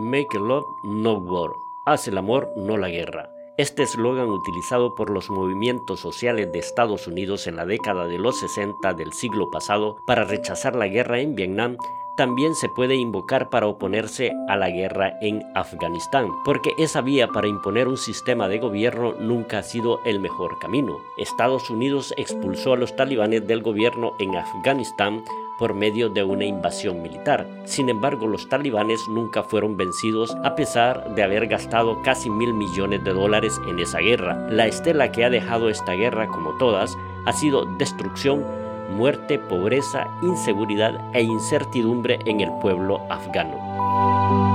Make love, no war. Haz el amor, no la guerra. Este eslogan utilizado por los movimientos sociales de Estados Unidos en la década de los 60 del siglo pasado para rechazar la guerra en Vietnam también se puede invocar para oponerse a la guerra en Afganistán, porque esa vía para imponer un sistema de gobierno nunca ha sido el mejor camino. Estados Unidos expulsó a los talibanes del gobierno en Afganistán por medio de una invasión militar. Sin embargo, los talibanes nunca fueron vencidos a pesar de haber gastado casi mil millones de dólares en esa guerra. La estela que ha dejado esta guerra, como todas, ha sido destrucción, muerte, pobreza, inseguridad e incertidumbre en el pueblo afgano.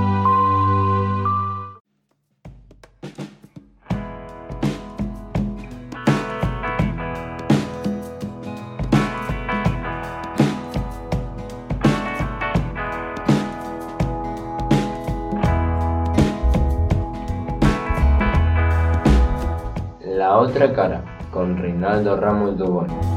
La otra cara, con Reinaldo Ramos Dubón.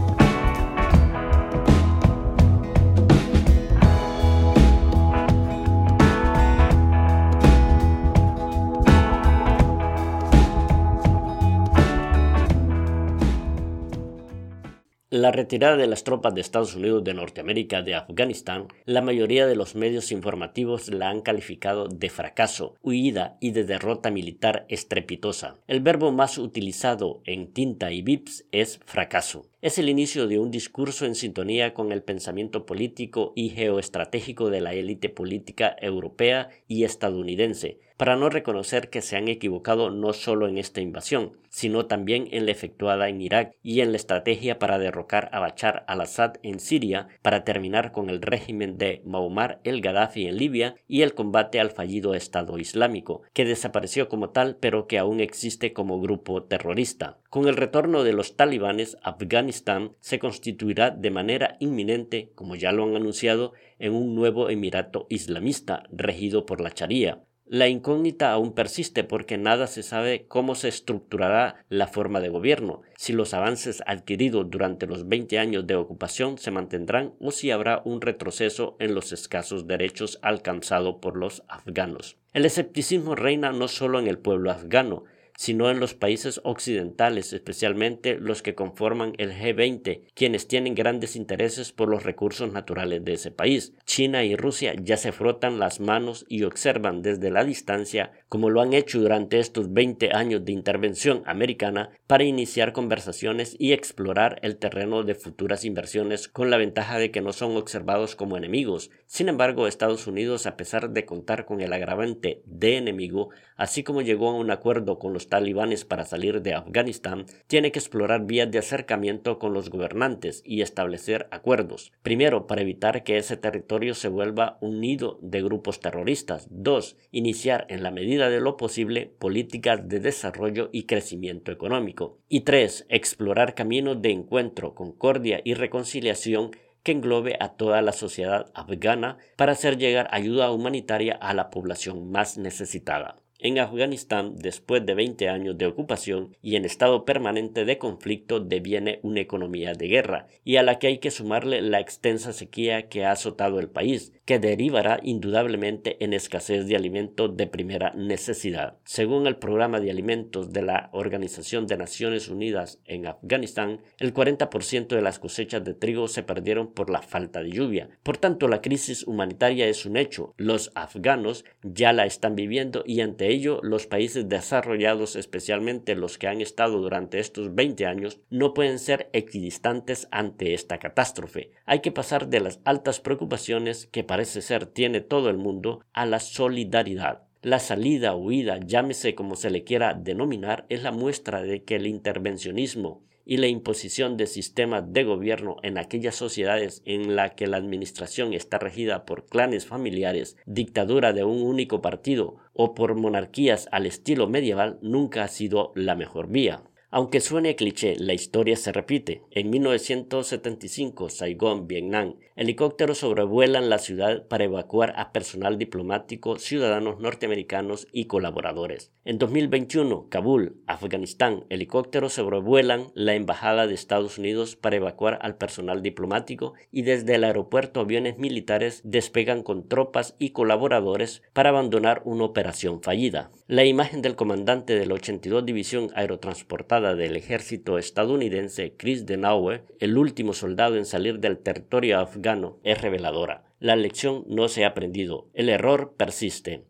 La retirada de las tropas de Estados Unidos de Norteamérica de Afganistán, la mayoría de los medios informativos la han calificado de fracaso, huida y de derrota militar estrepitosa. El verbo más utilizado en tinta y bips es fracaso. Es el inicio de un discurso en sintonía con el pensamiento político y geoestratégico de la élite política europea y estadounidense, para no reconocer que se han equivocado no solo en esta invasión, sino también en la efectuada en Irak y en la estrategia para derrocar a Bachar al-Assad en Siria, para terminar con el régimen de Muammar el-Gaddafi en Libia y el combate al fallido Estado Islámico, que desapareció como tal pero que aún existe como grupo terrorista. Con el retorno de los talibanes, Afganistán se constituirá de manera inminente, como ya lo han anunciado, en un nuevo emirato islamista regido por la Sharia, la incógnita aún persiste porque nada se sabe cómo se estructurará la forma de gobierno, si los avances adquiridos durante los 20 años de ocupación se mantendrán o si habrá un retroceso en los escasos derechos alcanzados por los afganos. El escepticismo reina no solo en el pueblo afgano, sino en los países occidentales, especialmente los que conforman el G20, quienes tienen grandes intereses por los recursos naturales de ese país. China y Rusia ya se frotan las manos y observan desde la distancia, como lo han hecho durante estos 20 años de intervención americana, para iniciar conversaciones y explorar el terreno de futuras inversiones con la ventaja de que no son observados como enemigos. Sin embargo, Estados Unidos, a pesar de contar con el agravante de enemigo, así como llegó a un acuerdo con los talibanes para salir de Afganistán, tiene que explorar vías de acercamiento con los gobernantes y establecer acuerdos. Primero, para evitar que ese territorio se vuelva un nido de grupos terroristas. Dos, iniciar en la medida de lo posible políticas de desarrollo y crecimiento económico. Y tres, explorar caminos de encuentro, concordia y reconciliación que englobe a toda la sociedad afgana para hacer llegar ayuda humanitaria a la población más necesitada. En Afganistán, después de 20 años de ocupación y en estado permanente de conflicto, deviene una economía de guerra, y a la que hay que sumarle la extensa sequía que ha azotado el país, que derivará indudablemente en escasez de alimentos de primera necesidad. Según el programa de alimentos de la Organización de Naciones Unidas en Afganistán, el 40% de las cosechas de trigo se perdieron por la falta de lluvia. Por tanto, la crisis humanitaria es un hecho. Los afganos ya la están viviendo y ante ello, los países desarrollados, especialmente los que han estado durante estos 20 años, no pueden ser equidistantes ante esta catástrofe. Hay que pasar de las altas preocupaciones que parece ser tiene todo el mundo a la solidaridad. La salida, huida, llámese como se le quiera denominar, es la muestra de que el intervencionismo y la imposición de sistemas de gobierno en aquellas sociedades en las que la administración está regida por clanes familiares, dictadura de un único partido o por monarquías al estilo medieval nunca ha sido la mejor vía. Aunque suene cliché, la historia se repite. En 1975, Saigón, Vietnam, helicópteros sobrevuelan la ciudad para evacuar a personal diplomático, ciudadanos norteamericanos y colaboradores. En 2021, Kabul, Afganistán, helicópteros sobrevuelan la embajada de Estados Unidos para evacuar al personal diplomático y desde el aeropuerto aviones militares despegan con tropas y colaboradores para abandonar una operación fallida. La imagen del comandante de la 82 División Aerotransportada del ejército estadounidense Chris Denaue, el último soldado en salir del territorio afgano, es reveladora. La lección no se ha aprendido, el error persiste.